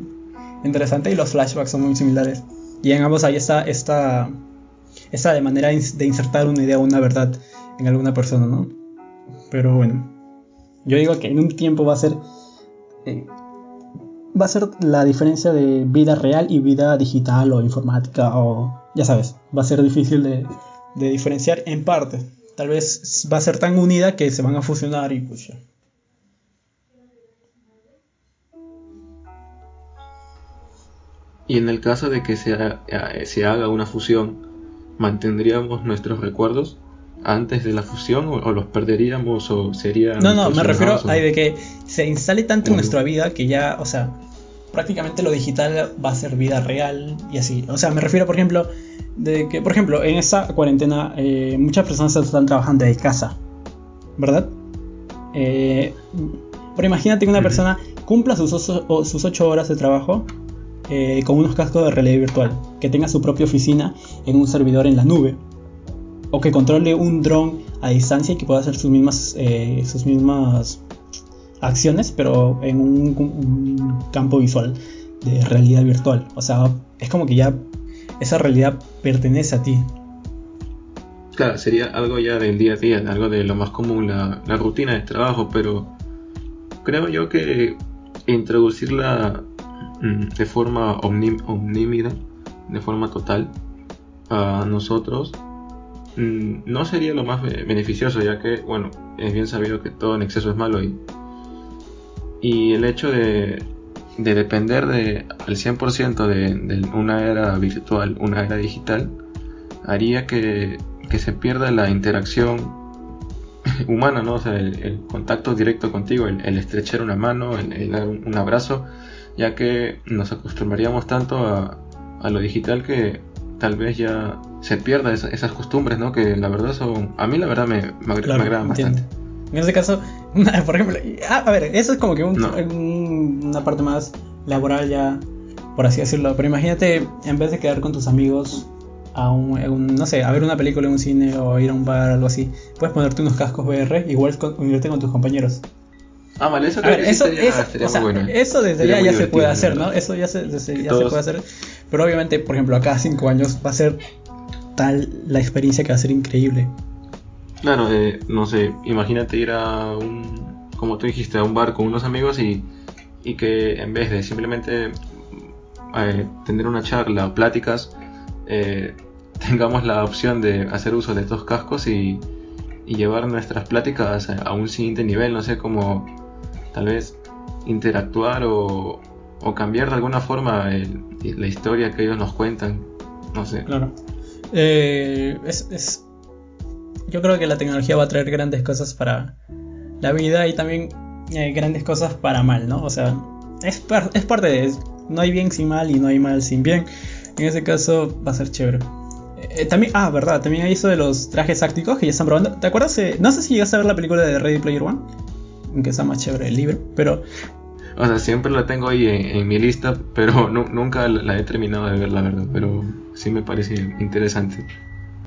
interesante y los flashbacks son muy similares. Y en ambos hay esta, esta, esta de manera de insertar una idea, una verdad en alguna persona, ¿no? Pero bueno, yo digo que en un tiempo va a ser eh, va a ser la diferencia de vida real y vida digital o informática o ya sabes, va a ser difícil de, de diferenciar en parte. Tal vez va a ser tan unida que se van a fusionar y pues ya. Y en el caso de que se, eh, se haga una fusión, ¿mantendríamos nuestros recuerdos? antes de la fusión o, los perderíamos o sería no no me refiero a de que se instale tanto en nuestra vida que ya o sea prácticamente lo digital va a ser vida real y así. O sea me refiero por ejemplo de que por ejemplo en esta cuarentena eh, muchas personas están trabajando de casa verdad eh, pero imagínate que una persona cumpla sus, sus 8 horas de trabajo eh, con unos cascos de realidad virtual que tenga su propia oficina en un servidor en la nube o que controle un dron a distancia y que pueda hacer sus mismas, eh, sus mismas acciones, pero en un, campo visual de realidad virtual. O sea, es como que ya esa realidad pertenece a ti. Claro, sería algo ya del día a día, algo de lo más común, la, rutina de trabajo, pero creo yo que introducirla mm, de forma omnímida, de forma total, a nosotros, mm, no sería lo más beneficioso, ya que, bueno, es bien sabido que todo en exceso es malo y y el hecho de, depender de, al 100% de, de, una era virtual, una era digital, haría que, se pierda la interacción humana, ¿no? O sea, el, contacto directo contigo, el, estrechar una mano, el, dar un, abrazo, ya que nos acostumbraríamos tanto a, lo digital que tal vez ya se pierda esas costumbres, ¿no? Que la verdad son, a mí la verdad me, me, agradan bastante. En este caso, por ejemplo, ah, a, ver, eso es como que una parte más laboral ya, por así decirlo. Pero imagínate, en vez de quedar con tus amigos a un, no sé, a ver una película en un cine o ir a un bar o algo así, puedes ponerte unos cascos VR, igual unirte con tus compañeros. Ah, vale, eso, eso, eso desde ya, ya se puede hacer, ¿no? Eso ya se, ya se puede hacer. Pero obviamente, por ejemplo, a cada cinco años va a ser tal la experiencia que va a ser increíble. Claro, eh, no sé, imagínate ir a un, como tú dijiste, a un bar con unos amigos y, y que en vez de simplemente eh, tener una charla o pláticas, eh, tengamos la opción de hacer uso de estos cascos y, llevar nuestras pláticas a, un siguiente nivel, no sé, como tal vez interactuar o, o cambiar de alguna forma la historia que ellos nos cuentan, no sé. Claro. es, es yo creo que la tecnología va a traer grandes cosas para la vida y también eh, grandes cosas para mal, ¿no? O sea, es, es parte de... No hay bien sin mal y no hay mal sin bien. En ese caso va a ser chévere. Eh, también, ah, verdad, también hay eso de los trajes tácticos que ya están probando. ¿Te acuerdas? no sé si llegaste a ver la película de Ready Player One, aunque sea más chévere el libro, pero... O sea, siempre la tengo ahí en, mi lista, pero nunca la he terminado de ver, la verdad. Pero sí me parece interesante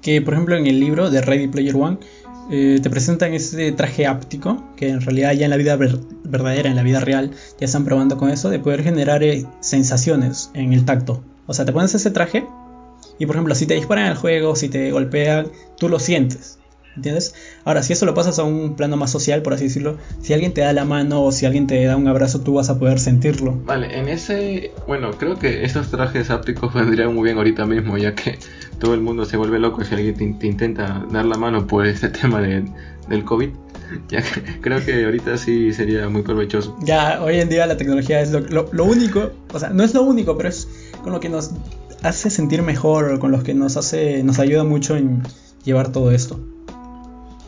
que por ejemplo en el libro de Ready Player One eh, te presentan ese traje áptico, que en realidad ya en la vida verdadera, en la vida real, ya están probando con eso, de poder generar eh, sensaciones en el tacto. O sea, te pones ese traje y por ejemplo si te disparan en el juego, si te golpean, tú lo sientes. ¿Entiendes? Ahora, si eso lo pasas a un plano más social, por así decirlo, si alguien te da la mano o si alguien te da un abrazo, tú vas a poder sentirlo. Vale, en ese. Bueno, creo que esos trajes ápticos vendrían muy bien ahorita mismo, ya que todo el mundo se vuelve loco si alguien te, intenta dar la mano por este tema de, del COVID. Ya creo que ahorita sí sería muy provechoso. Ya, hoy en día la tecnología es lo, lo, único, o sea, no es lo único, pero es con lo que nos hace sentir mejor, con lo que nos hace, nos ayuda mucho en llevar todo esto.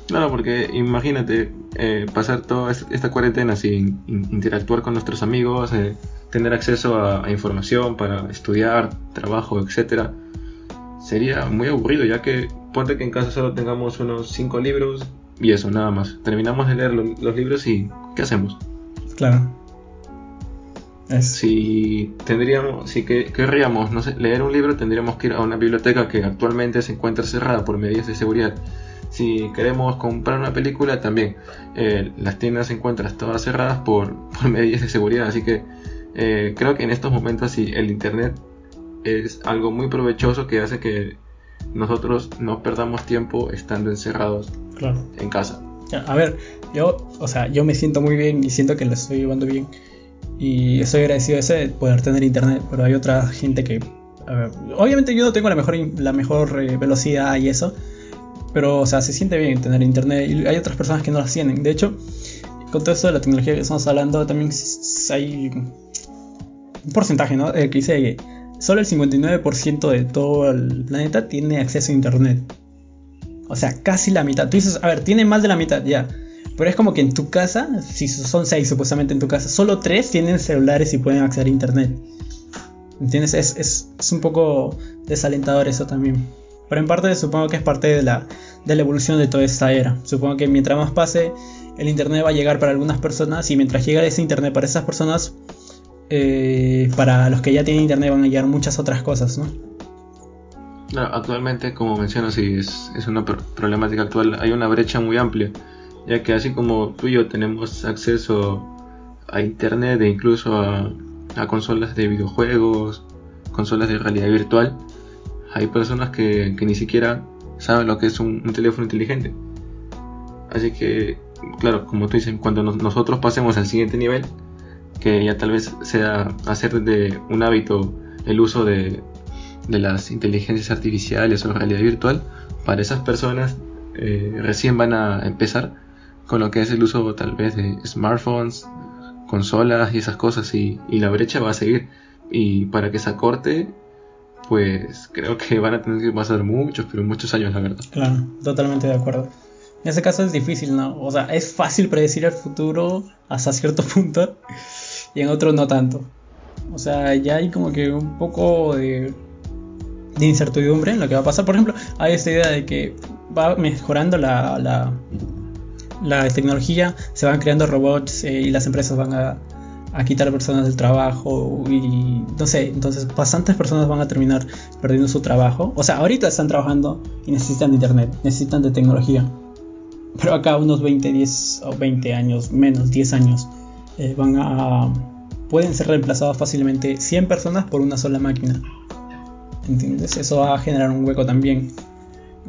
Claro, porque imagínate eh, pasar toda esta cuarentena sin interactuar con nuestros amigos, eh, tener acceso a, información para estudiar, trabajo, etcétera. Sería muy aburrido, ya que ponte que en casa solo tengamos unos 5 libros y eso, nada más. Terminamos de leer los libros y ¿qué hacemos? Claro. Si tendríamos, si que, querríamos no sé, leer un libro, tendríamos que ir a una biblioteca que actualmente se encuentra cerrada por medidas de seguridad si queremos comprar una película, también eh, las tiendas se encuentran todas cerradas por, medidas de seguridad. Así que eh, creo que en estos momentos sí, el Internet es algo muy provechoso que hace que nosotros no perdamos tiempo estando encerrados en casa. A ver, yo, o sea, yo me siento muy bien y siento que lo estoy llevando bien. Y estoy agradecido de ese poder tener internet, pero hay otra gente que... obviamente yo no tengo la mejor, la mejor eh, velocidad y eso, pero, o sea, se siente bien tener internet y hay otras personas que no las tienen. De hecho, con todo esto de la tecnología que estamos hablando, también hay un porcentaje, ¿no? Eh, que dice que solo el 59% de todo el planeta tiene acceso a internet. O sea, casi la mitad. Tú dices, a ver, tiene más de la mitad, ya. Pero es como que en tu casa, si son 6 supuestamente en tu casa, solo 3 tienen celulares y pueden acceder a internet. ¿Entiendes? Es, es, es un poco desalentador eso también. Pero en parte supongo que es parte de la, de la evolución de toda esta era. Supongo que mientras más pase, el Internet va a llegar para algunas personas y mientras llega ese Internet para esas personas, eh, para los que ya tienen Internet van a llegar muchas otras cosas, ¿no? actualmente, como mencionas, sí, es, una problemática actual. Hay una brecha muy amplia, ya que así como tú y yo tenemos acceso a internet e incluso a, consolas de videojuegos, consolas de realidad virtual, hay personas que ni siquiera saben lo que es un, teléfono inteligente. Así que, claro, como tú dices, cuando nosotros pasemos al siguiente nivel, que ya tal vez sea hacer de un hábito el uso de, de las inteligencias artificiales o realidad virtual, para esas personas eh, recién van a empezar con lo que es el uso tal vez de smartphones, consolas y esas cosas y, la brecha va a seguir y para que se acorte pues creo que van a tener que pasar muchos, pero muchos años, la verdad. Claro, totalmente de acuerdo. En ese caso es difícil, ¿no? O sea, es fácil predecir el futuro hasta cierto punto y en otros no tanto. O sea, ya hay como que un poco de, incertidumbre en lo que va a pasar. Por ejemplo, hay esta idea de que va mejorando la, la, la tecnología, se van creando robots eh, y las empresas van a, a quitar personas del trabajo y no sé, entonces bastantes personas van a terminar perdiendo su trabajo. O sea, ahorita están trabajando y necesitan de internet, necesitan de tecnología. Pero acá unos 20, 10 o 20 años, menos 10 años, eh, van a pueden ser reemplazados fácilmente 100 personas por una sola máquina. ¿Entiendes? Eso va a generar un hueco también.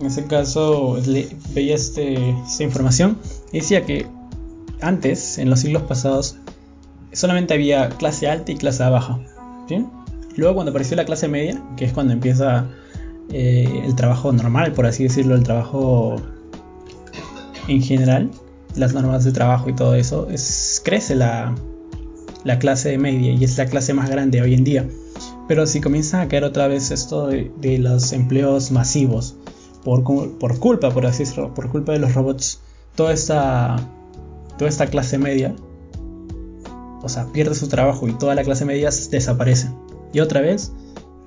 En ese caso, veía este, esta información decía que antes, en los siglos pasados, solamente había clase alta y clase baja. Luego cuando apareció la clase media, que es cuando empieza eh, el trabajo normal, por así decirlo, el trabajo en general, las normas de trabajo y todo eso, es, crece la, la clase media y es la clase más grande hoy en día. Pero si comienza a caer otra vez esto de, los empleos masivos, por, por, culpa, por así decirlo, por culpa de los robots, toda esta, toda esta clase media o sea, pierde su trabajo y toda la clase media desaparece. Y otra vez,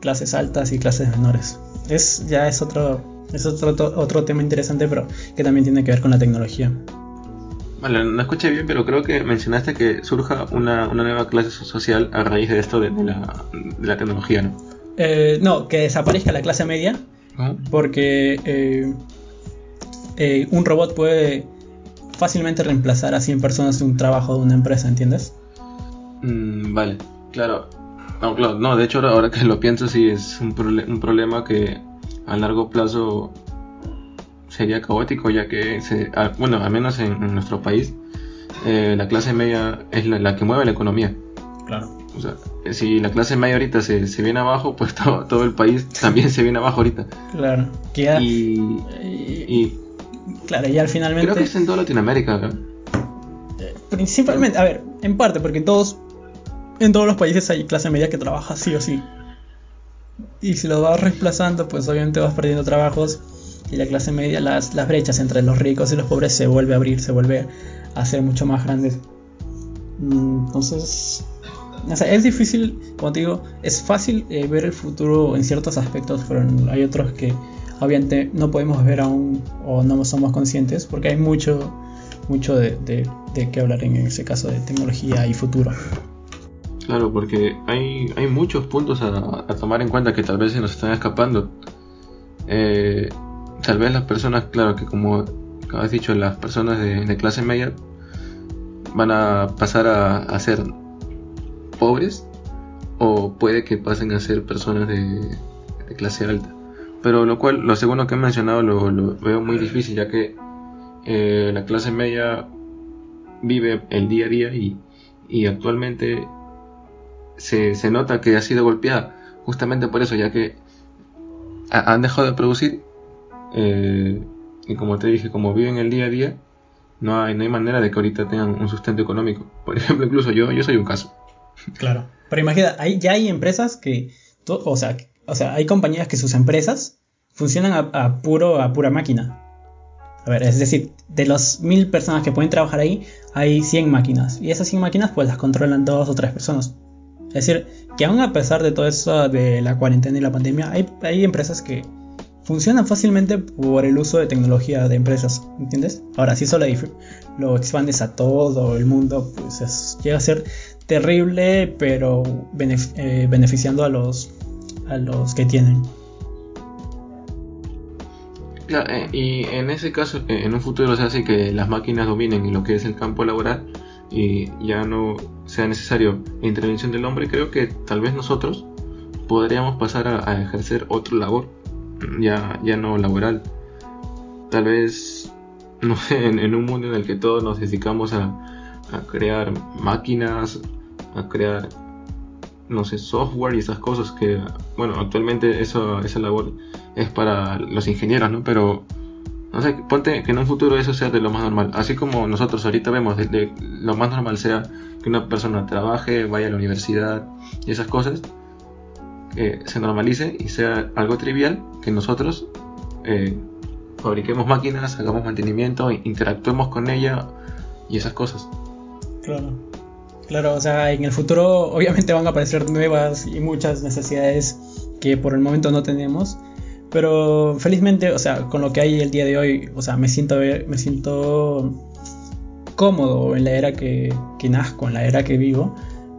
clases altas y clases menores. Es, ya es otro, es otro, otro tema interesante, pero que también tiene que ver con la tecnología. Vale, no escuché bien, pero creo que mencionaste que surja una, nueva clase social a raíz de esto de, la, tecnología, ¿no? Eh, no, que desaparezca la clase media, porque eh, eh, un robot puede fácilmente reemplazar a 100 personas de un trabajo de una empresa, ¿entiendes? Mm, vale, claro. No, claro, no, de hecho ahora, que lo pienso sí es un, un, problema que a largo plazo sería caótico ya que, se, bueno, al menos en, nuestro país, eh, la clase media es la, que mueve la economía. Claro. O sea, si la clase media ahorita se, se viene abajo, pues todo, todo, el país también se viene abajo ahorita. Claro. y, y, claro, ya al finalmente... Creo que es en toda Latinoamérica. ¿no? Eh, principalmente, a ver, en parte, porque todos en todos los países hay clase media que trabaja sí o sí. Y si lo vas reemplazando, pues obviamente vas perdiendo trabajos y la clase media, las, las brechas entre los ricos y los pobres se vuelve a abrir, se vuelve a ser mucho más grandes. Mm, entonces, es difícil, como te digo, es fácil eh, ver el futuro en ciertos aspectos, pero hay otros que obviamente no podemos ver aún o no somos conscientes porque hay mucho, mucho de, de, de qué hablar en ese caso de tecnología y futuro. Claro, porque hay, hay muchos puntos a, tomar en cuenta que tal vez se nos están escapando. Eh, tal vez las personas, claro que como has dicho, las personas de, clase media van a pasar a, ser pobres o puede que pasen a ser personas de, clase alta. Pero lo cual, lo segundo que he mencionado lo, veo muy difícil ya que eh, la clase media vive el día a día y, y actualmente se, nota que ha sido golpeada justamente por eso, ya que han dejado de producir eh, y como te dije, como viven el día a día, no hay, no hay manera de que ahorita tengan un sustento económico. Por ejemplo, incluso yo, yo soy un caso. Claro, pero imagina, hay, ya hay empresas que, o sea, o sea, hay compañías que sus empresas funcionan a, puro, a pura máquina. A ver, es decir, de las mil personas que pueden trabajar ahí, hay 100 máquinas. Y esas 100 máquinas pues las controlan dos o tres personas. Es decir, que aún a pesar de todo eso de la cuarentena y la pandemia, hay, empresas que funcionan fácilmente por el uso de tecnología de empresas, ¿entiendes? Ahora, si eso lo, expandes a todo el mundo, pues llega a ser terrible, pero eh, beneficiando a los, a los que tienen. Claro, eh, y en ese caso, eh, en un futuro se hace que las máquinas dominen lo que es el campo laboral y ya no sea necesario la intervención del hombre, creo que tal vez nosotros podríamos pasar a, ejercer otra labor, ya, ya no laboral. Tal vez, no sé, en, un mundo en el que todos nos dedicamos a, a crear máquinas, a crear, no sé, software y esas cosas que, bueno, actualmente eso, esa labor es para los ingenieros, ¿no? Pero, no sé, ponte que en un futuro eso sea de lo más normal. Así como nosotros ahorita vemos, de, lo más normal sea que una persona trabaje, vaya a la universidad y esas cosas, que se normalice y sea algo trivial que nosotros eh, fabriquemos máquinas, hagamos mantenimiento, interactuemos con ella y esas cosas. Claro. Claro, o sea, en el futuro obviamente van a aparecer nuevas y muchas necesidades que por el momento no tenemos pero felizmente, o sea, con lo que hay el día de hoy, o sea, me siento, me siento cómodo en la era que, que nazco, en la era que vivo,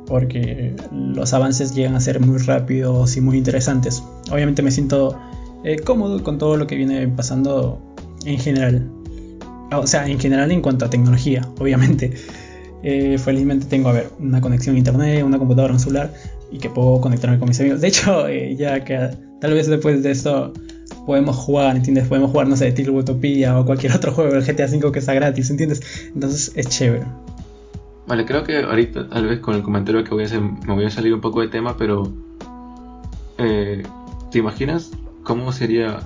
porque los avances llegan a ser muy rápidos y muy interesantes. Obviamente me siento eh, cómodo con todo lo que viene pasando en general. O sea, en general en cuanto a tecnología, obviamente. Eh, felizmente tengo, a ver, una conexión a internet, una computadora, un celular y que puedo conectarme con mis amigos. De hecho, eh, ya que tal vez después de esto podemos jugar, ¿entiendes? Podemos jugar, no sé, Title Utopia o cualquier otro juego del GTA V que está gratis, ¿entiendes? Entonces es chévere. Vale, creo que ahorita tal vez con el comentario que voy a hacer me voy a salir un poco de tema, pero eh, ¿te imaginas cómo sería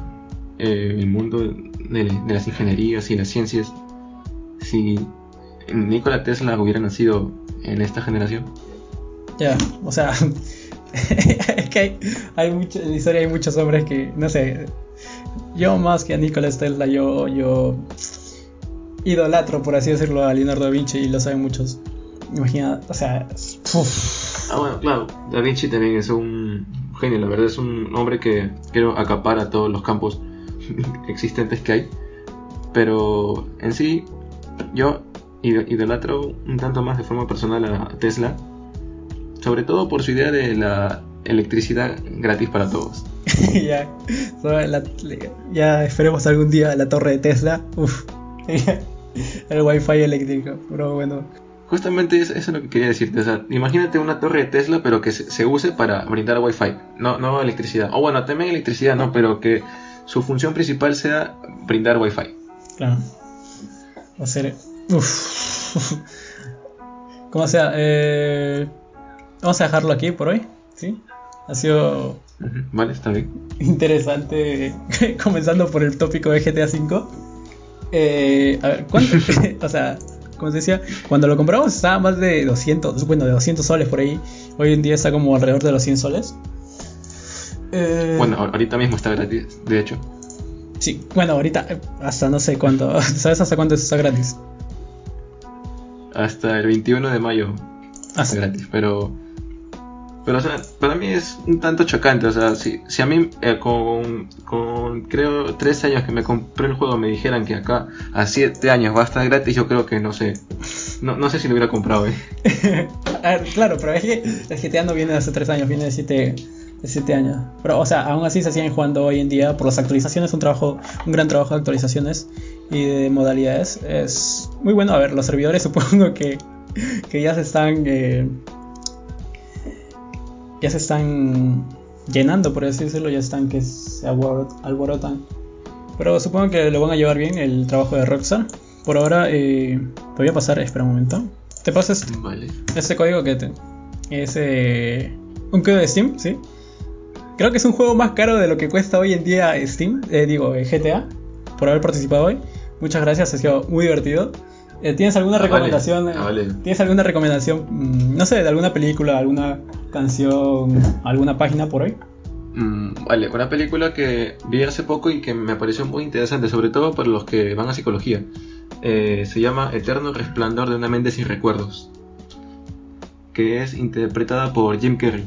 eh, el mundo de, las ingenierías y las ciencias si Nikola Tesla hubiera nacido en esta generación? Ya, o sea, es que hay, hay en la historia hay muchos hombres que, no sé, yo más que a Nikola Tesla, yo, yo idolatro, por así decirlo, a Leonardo da Vinci y lo saben muchos. Imagina, o sea, Ah, bueno, claro, Da Vinci también es un genio, la verdad es un hombre que quiero acapar todos los campos existentes que hay. Pero en sí, yo idolatro un tanto más de forma personal a Tesla sobre todo por su idea de la electricidad gratis para todos. ya, ya esperemos algún día la torre de Tesla. Uf, el wifi eléctrico, pero bueno. Justamente eso, es lo que quería decirte. O sea, imagínate una torre de Tesla, pero que se, use para brindar wifi, no, no electricidad. O bueno, también electricidad, no, pero que su función principal sea brindar wifi. Claro. Va a ser. Uf. Como sea, eh Vamos a dejarlo aquí por hoy, ¿sí? Ha sido... Vale, está bien. Interesante, comenzando por el tópico de GTA V. Eh, a ver, ¿cuánto? o sea, como se decía, cuando lo compramos estaba más de 200, bueno, de 200 soles por ahí. Hoy en día está como alrededor de los 100 soles. Eh, bueno, ahorita mismo está gratis, de hecho. Sí, bueno, ahorita hasta no sé cuánto. ¿Sabes hasta cuánto está gratis? Hasta el 21 de mayo. Hasta gratis, pero pero, o sea, para mí es un tanto chocante. O sea, si, si a mí eh, con, con, creo, tres años que me compré el juego me dijeran que acá a siete años va a estar gratis, yo creo que no sé. No, no sé si lo hubiera comprado, ¿eh? claro, pero es que el GTA no viene de hace tres años, viene de siete, de siete años. Pero, o sea, aún así se siguen jugando hoy en día por las actualizaciones, un trabajo, un gran trabajo de actualizaciones y de modalidades. Es muy bueno. A ver, los servidores supongo que, que ya se están. Eh, ya se están llenando, por así decirlo, ya están que se alborotan. Pero supongo que lo van a llevar bien el trabajo de Rockstar. Por ahora, eh, te voy a pasar, espera un momento. Te pasas vale. ese código que te. Es un código de Steam, ¿sí? Creo que es un juego más caro de lo que cuesta hoy en día Steam, eh, digo, eh, GTA, por haber participado hoy. Muchas gracias, ha sido muy divertido. Eh, ¿Tienes alguna ah, recomendación? Ah, ¿Tienes alguna recomendación, mm, no sé, de alguna película, alguna canción, alguna página por hoy? Mm, vale, una película que vi hace poco y que me pareció muy interesante, sobre todo para los que van a psicología. Eh, se llama Eterno Resplandor de una mente sin recuerdos, que es interpretada por Jim Carrey.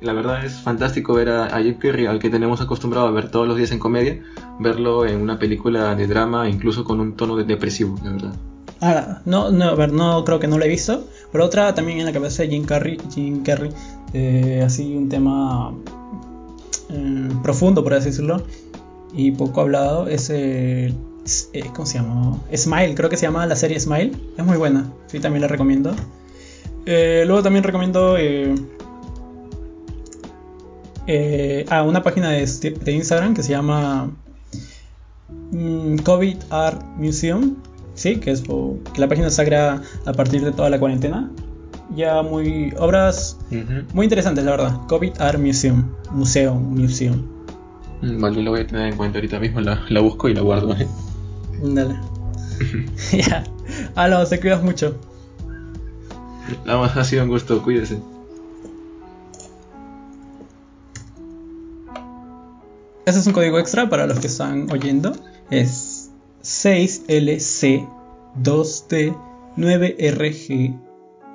La verdad es fantástico ver a, a Jim Carrey, al que tenemos acostumbrado a ver todos los días en comedia, verlo en una película de drama, incluso con un tono de depresivo, la verdad. Ah, no, no, a ver, no creo que no lo he visto. Pero otra también en la cabeza de Jim Carrey, Jim Carrey eh, así un tema eh, profundo, por así decirlo. y poco hablado es eh, ¿Cómo se llama? Smile, creo que se llama la serie Smile. Es muy buena, sí, también la recomiendo. Eh, luego también recomiendo. ah, una página de, Instagram que se llama mm, COVID Art Museum. Sí, que es que la página se crea a partir de toda la cuarentena. Ya muy. obras muy interesantes, la verdad. COVID Art Museum. Museo, museum. Mm, Vale, lo voy a tener en cuenta ahorita mismo, la, la busco y la guardo. ¿eh? Dale. ya. Aló, te cuidas mucho. Nada más, ha sido un gusto, cuídese. Ese es un código extra para los que están oyendo. Es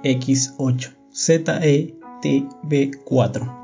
6LC2D9RGX8 ZETB4.